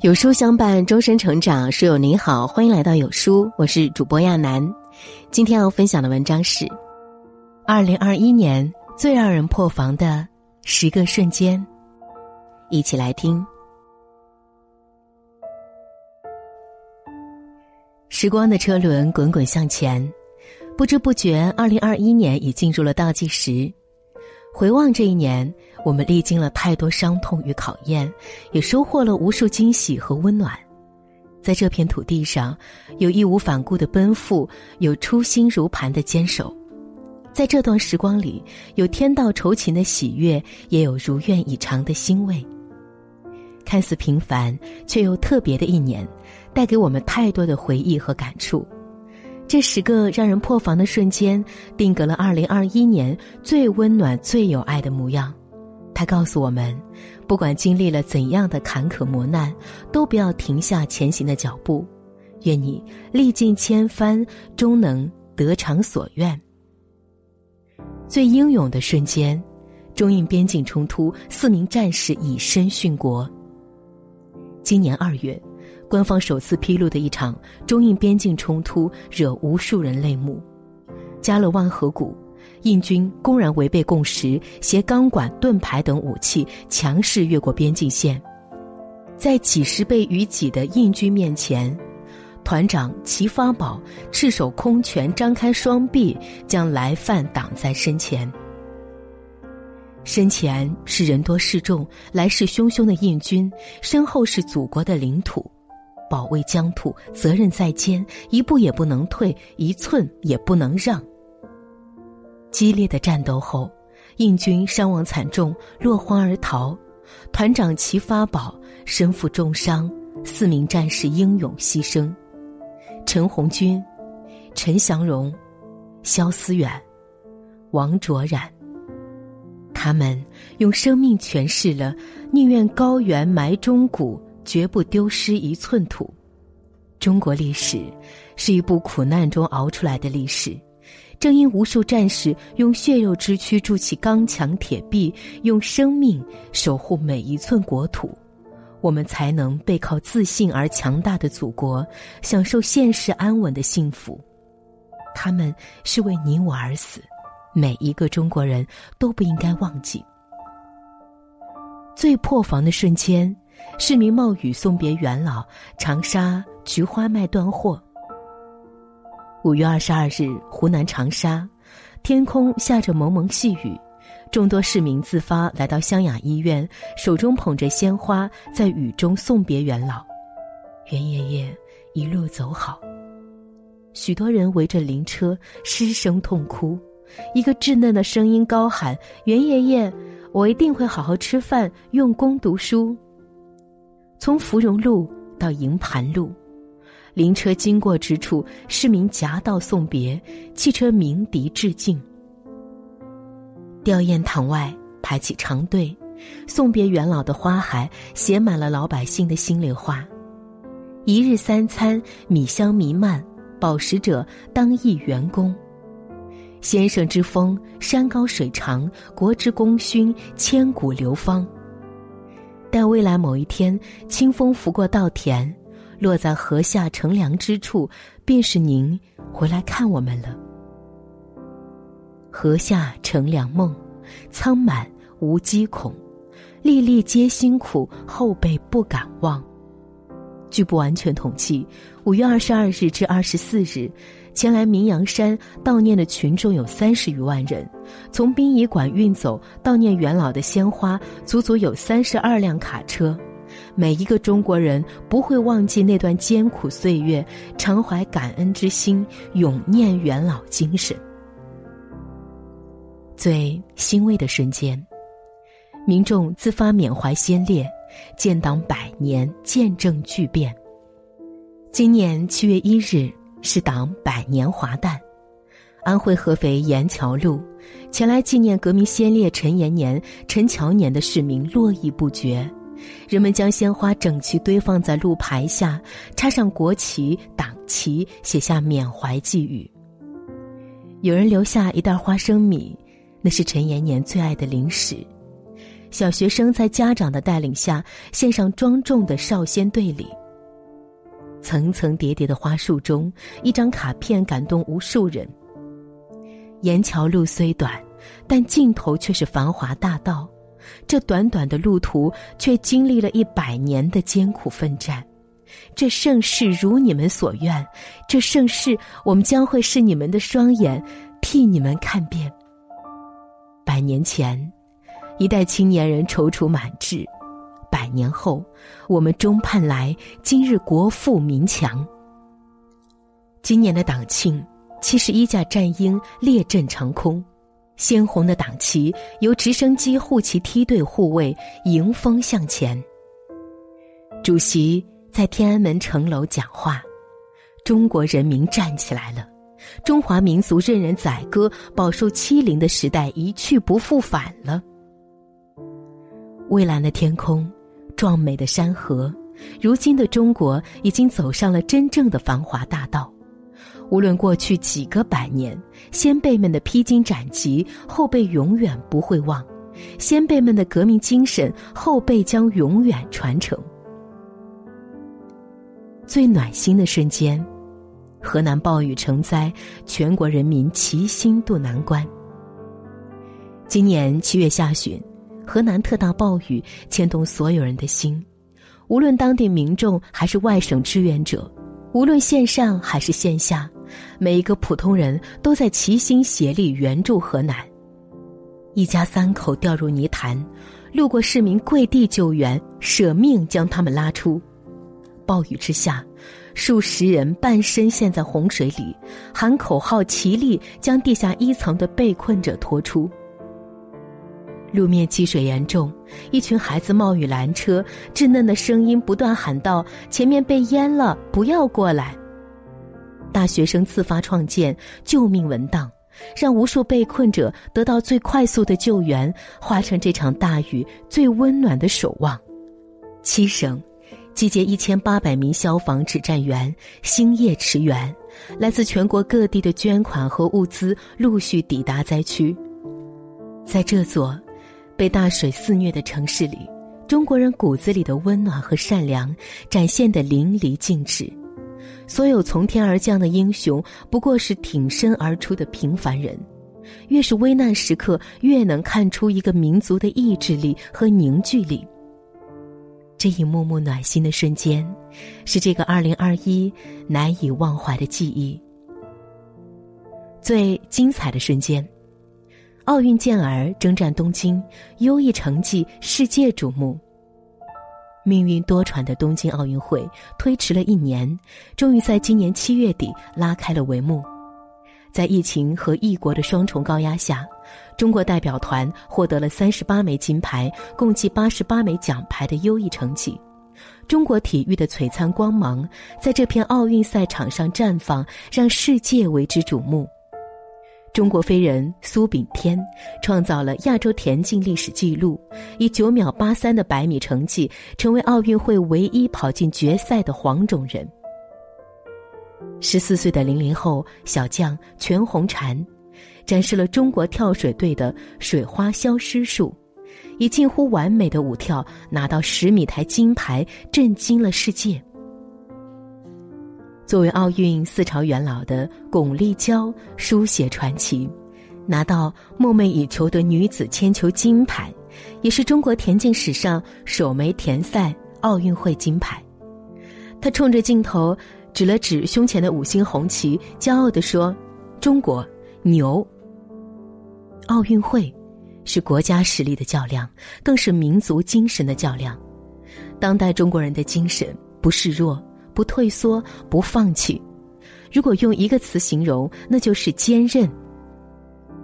有书相伴，终身成长。书友您好，欢迎来到有书，我是主播亚楠。今天要分享的文章是《二零二一年最让人破防的十个瞬间》，一起来听。时光的车轮滚滚向前，不知不觉，二零二一年已进入了倒计时。回望这一年，我们历经了太多伤痛与考验，也收获了无数惊喜和温暖。在这片土地上，有义无反顾的奔赴，有初心如磐的坚守。在这段时光里，有天道酬勤的喜悦，也有如愿以偿的欣慰。看似平凡却又特别的一年，带给我们太多的回忆和感触。这十个让人破防的瞬间，定格了二零二一年最温暖、最有爱的模样。他告诉我们，不管经历了怎样的坎坷磨难，都不要停下前行的脚步。愿你历尽千帆，终能得偿所愿。最英勇的瞬间，中印边境冲突，四名战士以身殉国。今年二月。官方首次披露的一场中印边境冲突，惹无数人泪目。加勒万河谷，印军公然违背共识，携钢管、盾牌等武器，强势越过边境线。在几十倍于己的印军面前，团长齐发宝赤手空拳，张开双臂，将来犯挡在身前。身前是人多势众、来势汹汹的印军，身后是祖国的领土。保卫疆土，责任在肩，一步也不能退，一寸也不能让。激烈的战斗后，印军伤亡惨重，落荒而逃。团长齐发宝身负重伤，四名战士英勇牺牲：陈红军、陈祥荣、肖思远、王卓然。他们用生命诠释了“宁愿高原埋忠骨”。绝不丢失一寸土。中国历史是一部苦难中熬出来的历史，正因无数战士用血肉之躯筑起钢墙铁壁，用生命守护每一寸国土，我们才能背靠自信而强大的祖国，享受现实安稳的幸福。他们是为你我而死，每一个中国人都不应该忘记。最破防的瞬间。市民冒雨送别元老，长沙菊花卖断货。五月二十二日，湖南长沙，天空下着蒙蒙细雨，众多市民自发来到湘雅医院，手中捧着鲜花，在雨中送别元老，袁爷爷一路走好。许多人围着灵车失声痛哭，一个稚嫩的声音高喊：“袁爷爷，我一定会好好吃饭，用功读书。”从芙蓉路到营盘路，灵车经过之处，市民夹道送别，汽车鸣笛致敬。吊唁堂外排起长队，送别元老的花海写满了老百姓的心里话：一日三餐米香弥漫，饱食者当忆员工。先生之风，山高水长，国之功勋，千古流芳。待未来某一天，清风拂过稻田，落在河下乘凉之处，便是您回来看我们了。河下乘凉梦，仓满无饥恐，粒粒皆辛苦，后辈不敢忘。据不完全统计，五月二十二日至二十四日。前来明阳山悼念的群众有三十余万人，从殡仪馆运走悼念元老的鲜花，足足有三十二辆卡车。每一个中国人不会忘记那段艰苦岁月，常怀感恩之心，永念元老精神。最欣慰的瞬间，民众自发缅怀先烈，建党百年，见证巨变。今年七月一日。是党百年华诞，安徽合肥盐桥路，前来纪念革命先烈陈延年、陈乔年的市民络绎不绝，人们将鲜花整齐堆放在路牌下，插上国旗、党旗，写下缅怀寄语。有人留下一袋花生米，那是陈延年最爱的零食。小学生在家长的带领下献上庄重的少先队礼。层层叠叠的花束中，一张卡片感动无数人。沿桥路虽短，但尽头却是繁华大道。这短短的路途，却经历了一百年的艰苦奋战。这盛世如你们所愿，这盛世我们将会是你们的双眼，替你们看遍。百年前，一代青年人踌躇满志。百年后，我们终盼来今日国富民强。今年的党庆，七十一架战鹰列阵长空，鲜红的党旗由直升机护旗梯队护卫，迎风向前。主席在天安门城楼讲话，中国人民站起来了，中华民族任人宰割、饱受欺凌的时代一去不复返了。蔚蓝的天空。壮美的山河，如今的中国已经走上了真正的繁华大道。无论过去几个百年，先辈们的披荆斩棘，后辈永远不会忘；先辈们的革命精神，后辈将永远传承。最暖心的瞬间，河南暴雨成灾，全国人民齐心渡难关。今年七月下旬。河南特大暴雨牵动所有人的心，无论当地民众还是外省志愿者，无论线上还是线下，每一个普通人都在齐心协力援助河南。一家三口掉入泥潭，路过市民跪地救援，舍命将他们拉出。暴雨之下，数十人半身陷在洪水里，喊口号，齐力将地下一层的被困者拖出。路面积水严重，一群孩子冒雨拦车，稚嫩的声音不断喊道：“前面被淹了，不要过来！”大学生自发创建救命文档，让无数被困者得到最快速的救援，化成这场大雨最温暖的守望。七省集结一千八百名消防指战员，星夜驰援，来自全国各地的捐款和物资陆续抵达灾区，在这座。被大水肆虐的城市里，中国人骨子里的温暖和善良展现得淋漓尽致。所有从天而降的英雄，不过是挺身而出的平凡人。越是危难时刻，越能看出一个民族的意志力和凝聚力。这一幕幕暖心的瞬间，是这个二零二一难以忘怀的记忆。最精彩的瞬间。奥运健儿征战东京，优异成绩世界瞩目。命运多舛的东京奥运会推迟了一年，终于在今年七月底拉开了帷幕。在疫情和异国的双重高压下，中国代表团获得了三十八枚金牌，共计八十八枚奖牌的优异成绩。中国体育的璀璨光芒在这片奥运赛场上绽放，让世界为之瞩目。中国飞人苏炳添创造了亚洲田径历史纪录，以九秒八三的百米成绩，成为奥运会唯一跑进决赛的黄种人。十四岁的零零后小将全红婵，展示了中国跳水队的水花消失术，以近乎完美的舞跳拿到十米台金牌，震惊了世界。作为奥运四朝元老的巩立姣书写传奇，拿到梦寐以求的女子铅球金牌，也是中国田径史上首枚田赛奥运会金牌。她冲着镜头指了指胸前的五星红旗，骄傲地说：“中国牛！”奥运会是国家实力的较量，更是民族精神的较量。当代中国人的精神不示弱。不退缩，不放弃。如果用一个词形容，那就是坚韧。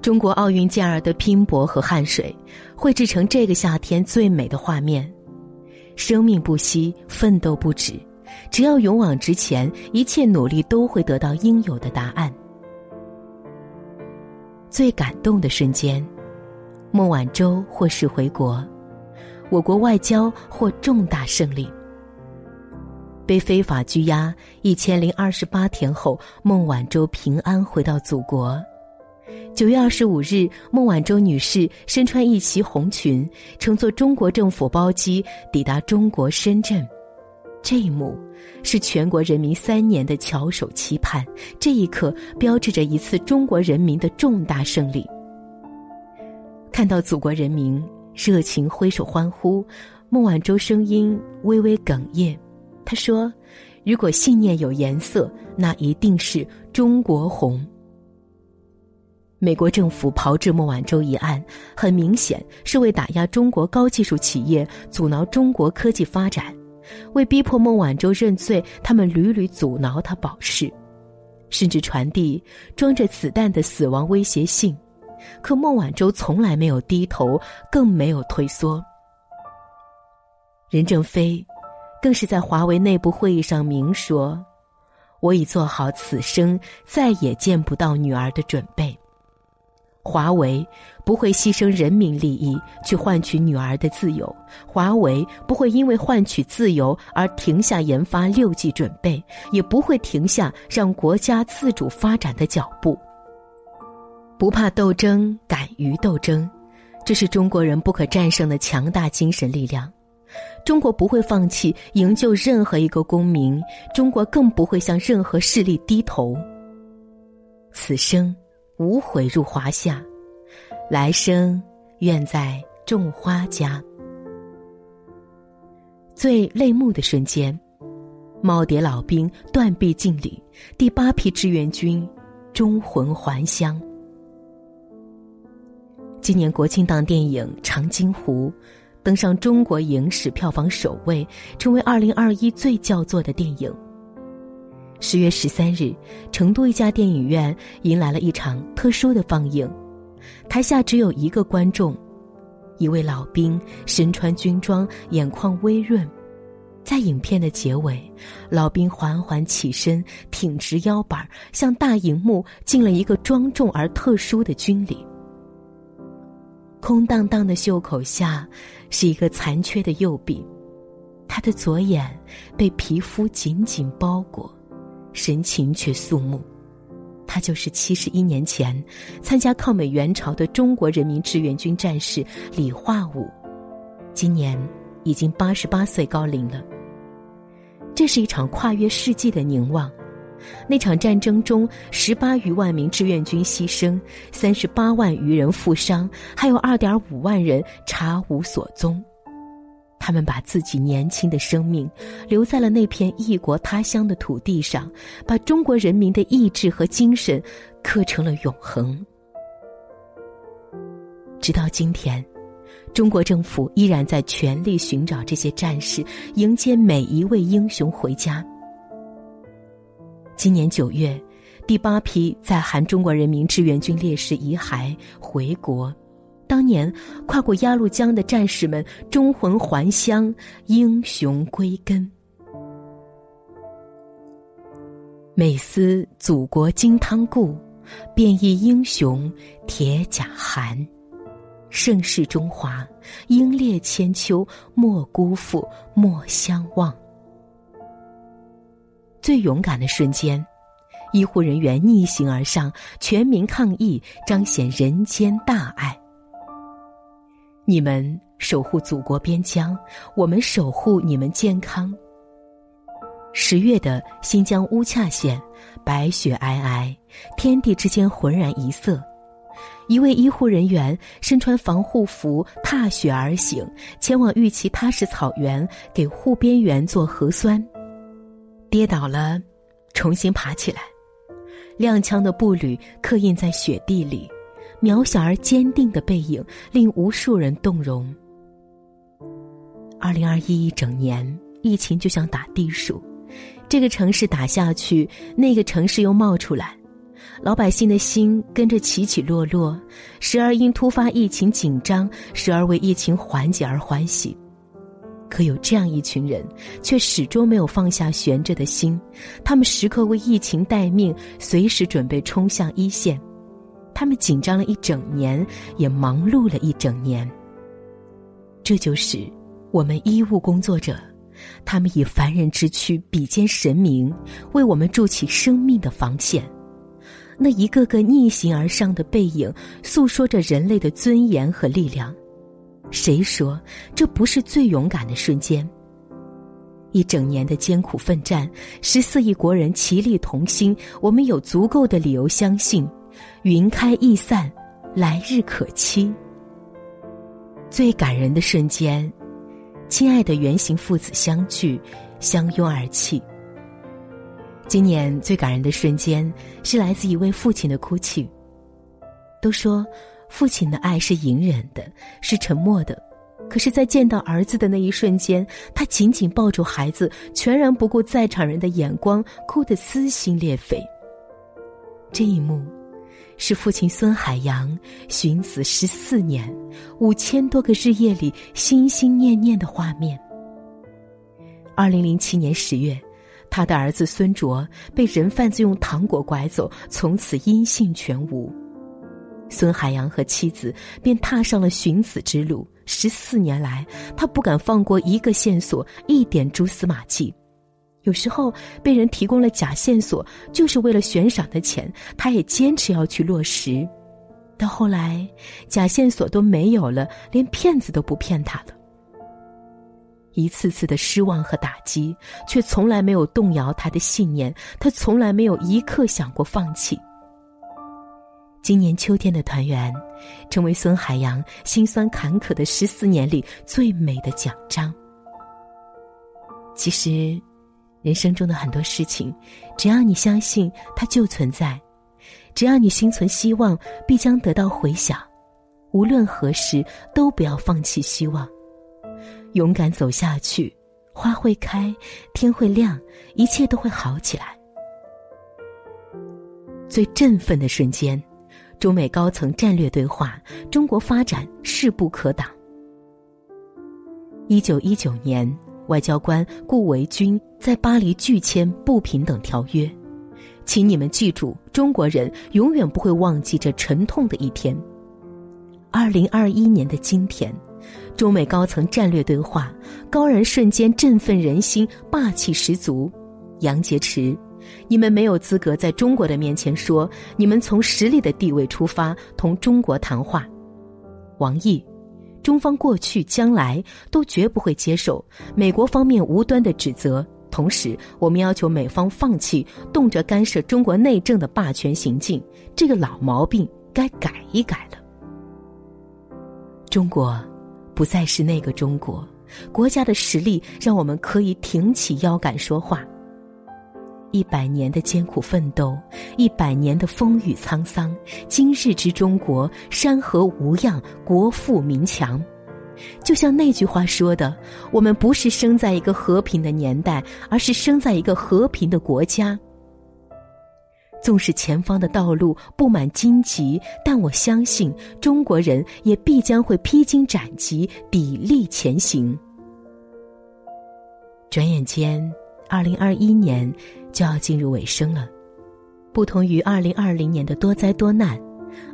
中国奥运健儿的拼搏和汗水，绘制成这个夏天最美的画面。生命不息，奋斗不止。只要勇往直前，一切努力都会得到应有的答案。最感动的瞬间，孟晚舟获释回国，我国外交获重大胜利。被非法拘押一千零二十八天后，孟晚舟平安回到祖国。九月二十五日，孟晚舟女士身穿一袭红裙，乘坐中国政府包机抵达中国深圳。这一幕是全国人民三年的翘首期盼，这一刻标志着一次中国人民的重大胜利。看到祖国人民热情挥手欢呼，孟晚舟声音微微哽咽。他说：“如果信念有颜色，那一定是中国红。”美国政府炮制孟晚舟一案，很明显是为打压中国高技术企业，阻挠中国科技发展。为逼迫孟晚舟认罪，他们屡屡阻挠他保释，甚至传递装着子弹的死亡威胁信。可孟晚舟从来没有低头，更没有退缩。任正非更是在华为内部会议上明说：“我已做好此生再也见不到女儿的准备。”华为不会牺牲人民利益去换取女儿的自由，华为不会因为换取自由而停下研发六 G 准备，也不会停下让国家自主发展的脚步。不怕斗争，敢于斗争，这是中国人不可战胜的强大精神力量。中国不会放弃营救任何一个公民，中国更不会向任何势力低头。此生。无悔入华夏，来生愿在种花家。最泪目的瞬间，耄耋老兵断臂敬礼，第八批志愿军忠魂还乡。今年国庆档电影《长津湖》登上中国影史票房首位，成为二零二一最叫座的电影。十月十三日，成都一家电影院迎来了一场特殊的放映，台下只有一个观众，一位老兵身穿军装，眼眶微润。在影片的结尾，老兵缓缓起身，挺直腰板，向大荧幕敬了一个庄重而特殊的军礼。空荡荡的袖口下，是一个残缺的右臂，他的左眼被皮肤紧紧包裹。神情却肃穆，他就是七十一年前参加抗美援朝的中国人民志愿军战士李化武，今年已经八十八岁高龄了。这是一场跨越世纪的凝望，那场战争中十八余万名志愿军牺牲，三十八万余人负伤，还有二点五万人查无所踪。他们把自己年轻的生命留在了那片异国他乡的土地上，把中国人民的意志和精神刻成了永恒。直到今天，中国政府依然在全力寻找这些战士，迎接每一位英雄回家。今年九月，第八批在韩中国人民志愿军烈士遗骸回国。当年跨过鸭绿江的战士们，忠魂还乡，英雄归根。每思祖国金汤故，便忆英雄铁甲寒。盛世中华，英烈千秋，莫辜负，莫相忘。最勇敢的瞬间，医护人员逆行而上，全民抗疫，彰显人间大爱。你们守护祖国边疆，我们守护你们健康。十月的新疆乌恰县，白雪皑皑，天地之间浑然一色。一位医护人员身穿防护服，踏雪而行，前往玉岐喀什草原给护边员做核酸，跌倒了，重新爬起来，踉跄的步履刻印在雪地里。渺小而坚定的背影，令无数人动容。二零二一一整年，疫情就像打地鼠，这个城市打下去，那个城市又冒出来，老百姓的心跟着起起落落，时而因突发疫情紧张，时而为疫情缓解而欢喜。可有这样一群人，却始终没有放下悬着的心，他们时刻为疫情待命，随时准备冲向一线。他们紧张了一整年，也忙碌了一整年。这就是我们医务工作者，他们以凡人之躯比肩神明，为我们筑起生命的防线。那一个个逆行而上的背影，诉说着人类的尊严和力量。谁说这不是最勇敢的瞬间？一整年的艰苦奋战，十四亿国人齐力同心，我们有足够的理由相信，云开易散，来日可期。最感人的瞬间，亲爱的原型父子相聚，相拥而泣。今年最感人的瞬间是来自一位父亲的哭泣。都说，父亲的爱是隐忍的，是沉默的。可是，在见到儿子的那一瞬间，他紧紧抱住孩子，全然不顾在场人的眼光，哭得撕心裂肺。这一幕，是父亲孙海洋寻死十四年、五千多个日夜里心心念念的画面。二零零七年十月，他的儿子孙卓被人贩子用糖果拐走，从此音信全无。孙海洋和妻子便踏上了寻子之路。十四年来，他不敢放过一个线索，一点蛛丝马迹。有时候被人提供了假线索，就是为了悬赏的钱，他也坚持要去落实。到后来，假线索都没有了，连骗子都不骗他了。一次次的失望和打击，却从来没有动摇他的信念。他从来没有一刻想过放弃。今年秋天的团圆，成为孙海洋辛酸坎坷的十四年里最美的奖章。其实，人生中的很多事情，只要你相信它就存在，只要你心存希望，必将得到回响。无论何时，都不要放弃希望，勇敢走下去，花会开，天会亮，一切都会好起来。最振奋的瞬间。中美高层战略对话，中国发展势不可挡。一九一九年，外交官顾维钧在巴黎拒签不平等条约，请你们记住，中国人永远不会忘记这沉痛的一天。二零二一年的今天，中美高层战略对话，高燃瞬间振奋人心，霸气十足。杨洁篪。你们没有资格在中国的面前说你们从实力的地位出发同中国谈话。王毅，中方过去将来都绝不会接受美国方面无端的指责。同时，我们要求美方放弃动辄干涉中国内政的霸权行径，这个老毛病该改一改了。中国，不再是那个中国，国家的实力让我们可以挺起腰杆说话。一百年的艰苦奋斗，一百年的风雨沧桑，今日之中国，山河无恙，国富民强。就像那句话说的：“我们不是生在一个和平的年代，而是生在一个和平的国家。”纵使前方的道路布满荆棘，但我相信中国人也必将会披荆斩棘，砥砺前行。转眼间，二零二一年。就要进入尾声了，不同于二零二零年的多灾多难，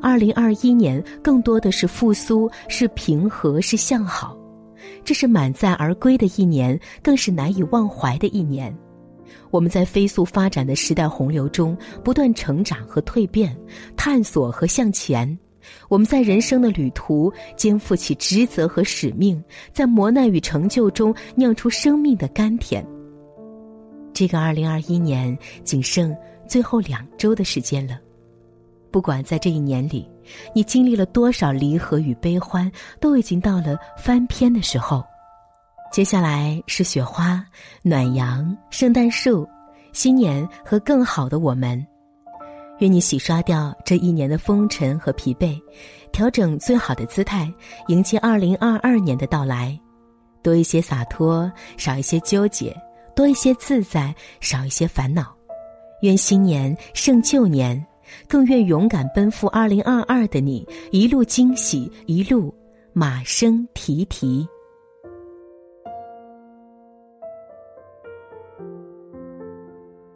二零二一年更多的是复苏，是平和，是向好。这是满载而归的一年，更是难以忘怀的一年。我们在飞速发展的时代洪流中不断成长和蜕变，探索和向前。我们在人生的旅途肩负起职责和使命，在磨难与成就中酿出生命的甘甜。这个二零二一年仅剩最后两周的时间了，不管在这一年里，你经历了多少离合与悲欢，都已经到了翻篇的时候。接下来是雪花、暖阳、圣诞树、新年和更好的我们。愿你洗刷掉这一年的风尘和疲惫，调整最好的姿态，迎接二零二二年的到来。多一些洒脱，少一些纠结。多一些自在，少一些烦恼。愿新年胜旧年，更愿勇敢奔赴二零二二的你，一路惊喜，一路马声蹄蹄。